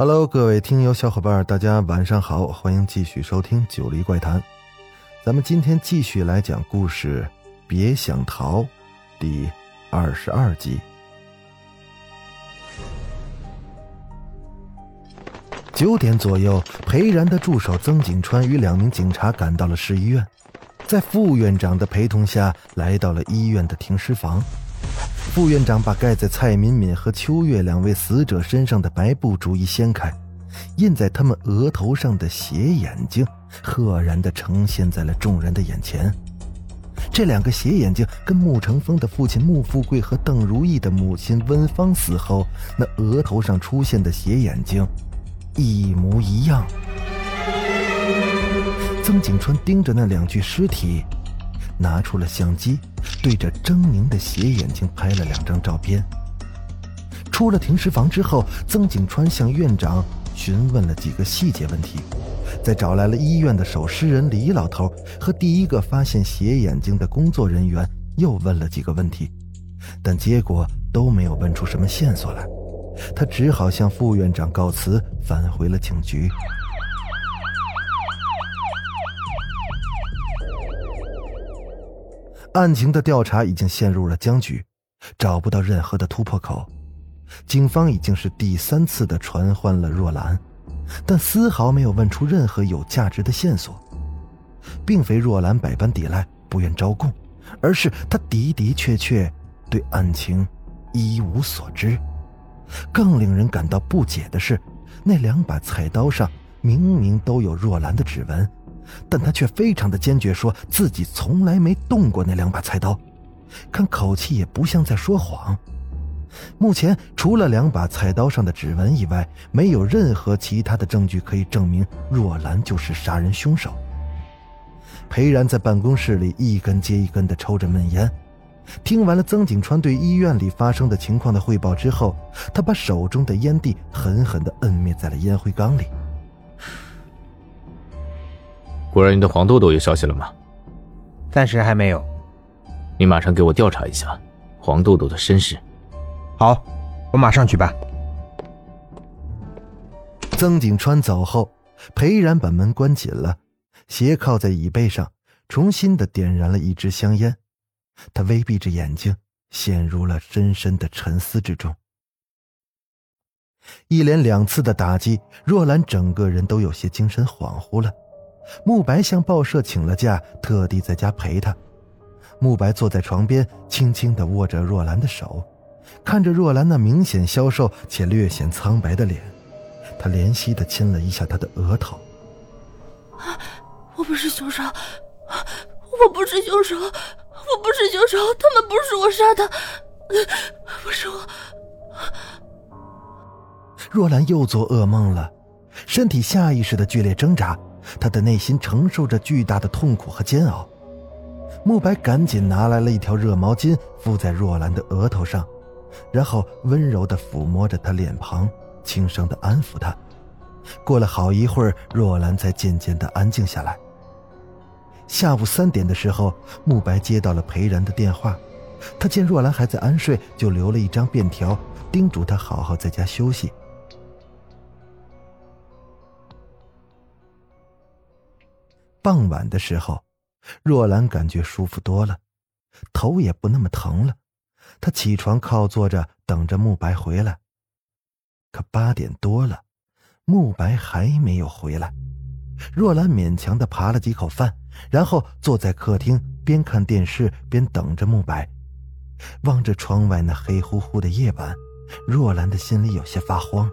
Hello，各位听友小伙伴，大家晚上好，欢迎继续收听《九黎怪谈》。咱们今天继续来讲故事，《别想逃》第二十二集。九点左右，裴然的助手曾景川与两名警察赶到了市医院，在副院长的陪同下来到了医院的停尸房。副院长把盖在蔡敏敏和秋月两位死者身上的白布逐一掀开，印在他们额头上的斜眼睛赫然地呈现在了众人的眼前。这两个斜眼睛跟穆成风的父亲穆富贵和邓如意的母亲温芳死后那额头上出现的斜眼睛一模一样。曾景川盯着那两具尸体，拿出了相机。对着狰狞的斜眼睛拍了两张照片。出了停尸房之后，曾景川向院长询问了几个细节问题，再找来了医院的守尸人李老头和第一个发现斜眼睛的工作人员，又问了几个问题，但结果都没有问出什么线索来。他只好向副院长告辞，返回了警局。案情的调查已经陷入了僵局，找不到任何的突破口。警方已经是第三次的传唤了若兰，但丝毫没有问出任何有价值的线索。并非若兰百般抵赖，不愿招供，而是她的的确确对案情一无所知。更令人感到不解的是，那两把菜刀上明明都有若兰的指纹。但他却非常的坚决，说自己从来没动过那两把菜刀，看口气也不像在说谎。目前除了两把菜刀上的指纹以外，没有任何其他的证据可以证明若兰就是杀人凶手。裴然在办公室里一根接一根的抽着闷烟，听完了曾景川对医院里发生的情况的汇报之后，他把手中的烟蒂狠狠地摁灭在了烟灰缸里。果然，你的黄豆豆有消息了吗？暂时还没有。你马上给我调查一下黄豆豆的身世。好，我马上去办。曾景川走后，裴然把门关紧了，斜靠在椅背上，重新的点燃了一支香烟。他微闭着眼睛，陷入了深深的沉思之中。一连两次的打击，若兰整个人都有些精神恍惚了。慕白向报社请了假，特地在家陪她。慕白坐在床边，轻轻地握着若兰的手，看着若兰那明显消瘦且略显苍白的脸，他怜惜地亲了一下她的额头。我不是凶手，我不是凶手，我不是凶手，他们不是我杀的，不是我。若兰又做噩梦了，身体下意识的剧烈挣扎。他的内心承受着巨大的痛苦和煎熬。慕白赶紧拿来了一条热毛巾，敷在若兰的额头上，然后温柔地抚摸着她脸庞，轻声地安抚她。过了好一会儿，若兰才渐渐地安静下来。下午三点的时候，慕白接到了裴然的电话，他见若兰还在安睡，就留了一张便条，叮嘱她好好在家休息。傍晚的时候，若兰感觉舒服多了，头也不那么疼了。她起床靠坐着等着慕白回来。可八点多了，慕白还没有回来。若兰勉强的扒了几口饭，然后坐在客厅边看电视边等着慕白。望着窗外那黑乎乎的夜晚，若兰的心里有些发慌。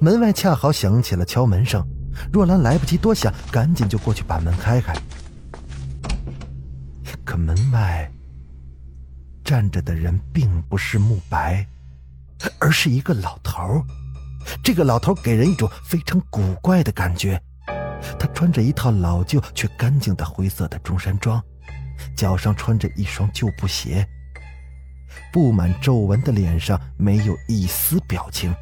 门外恰好响起了敲门声。若兰来不及多想，赶紧就过去把门开开。可门外站着的人并不是慕白，而是一个老头。这个老头给人一种非常古怪的感觉，他穿着一套老旧却干净的灰色的中山装，脚上穿着一双旧布鞋。布满皱纹的脸上没有一丝表情，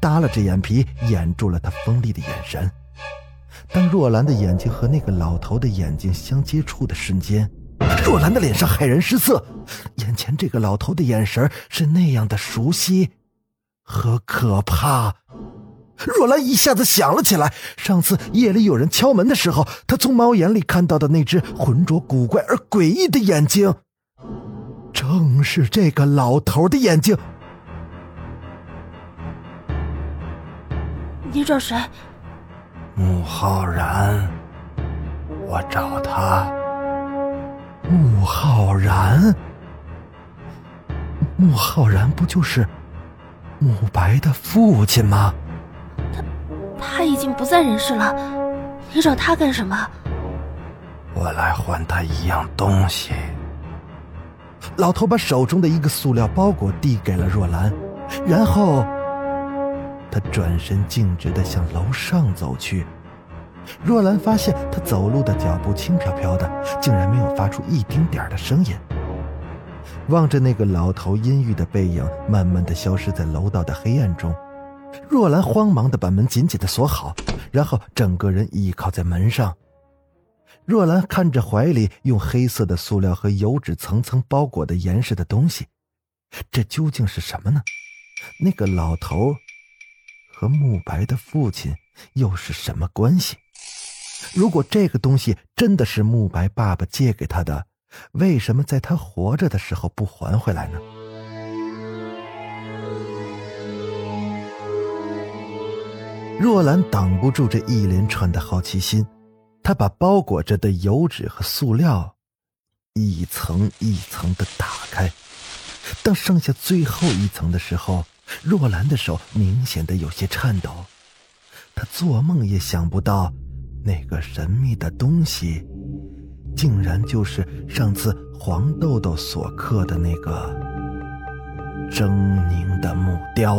耷拉着眼皮掩住了他锋利的眼神。当若兰的眼睛和那个老头的眼睛相接触的瞬间，若兰的脸上骇然失色。眼前这个老头的眼神是那样的熟悉和可怕。若兰一下子想了起来，上次夜里有人敲门的时候，她从猫眼里看到的那只浑浊古怪而诡异的眼睛，正是这个老头的眼睛。你找谁？穆浩然，我找他。穆浩然，穆浩然不就是穆白的父亲吗？他他已经不在人世了，你找他干什么？我来还他一样东西。老头把手中的一个塑料包裹递给了若兰，然后他转身径直的向楼上走去。若兰发现他走路的脚步轻飘飘的，竟然没有发出一丁点的声音。望着那个老头阴郁的背影，慢慢的消失在楼道的黑暗中，若兰慌忙的把门紧紧的锁好，然后整个人倚靠在门上。若兰看着怀里用黑色的塑料和油纸层层包裹的严实的东西，这究竟是什么呢？那个老头和慕白的父亲又是什么关系？如果这个东西真的是慕白爸爸借给他的，为什么在他活着的时候不还回来呢？若兰挡不住这一连串的好奇心，她把包裹着的油纸和塑料一层一层的打开。当剩下最后一层的时候，若兰的手明显的有些颤抖。她做梦也想不到。那个神秘的东西，竟然就是上次黄豆豆所刻的那个狰狞的木雕。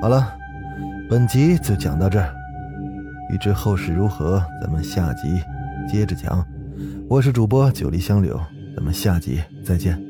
好了，本集就讲到这儿，欲知后事如何，咱们下集接着讲。我是主播九黎香柳，咱们下集再见。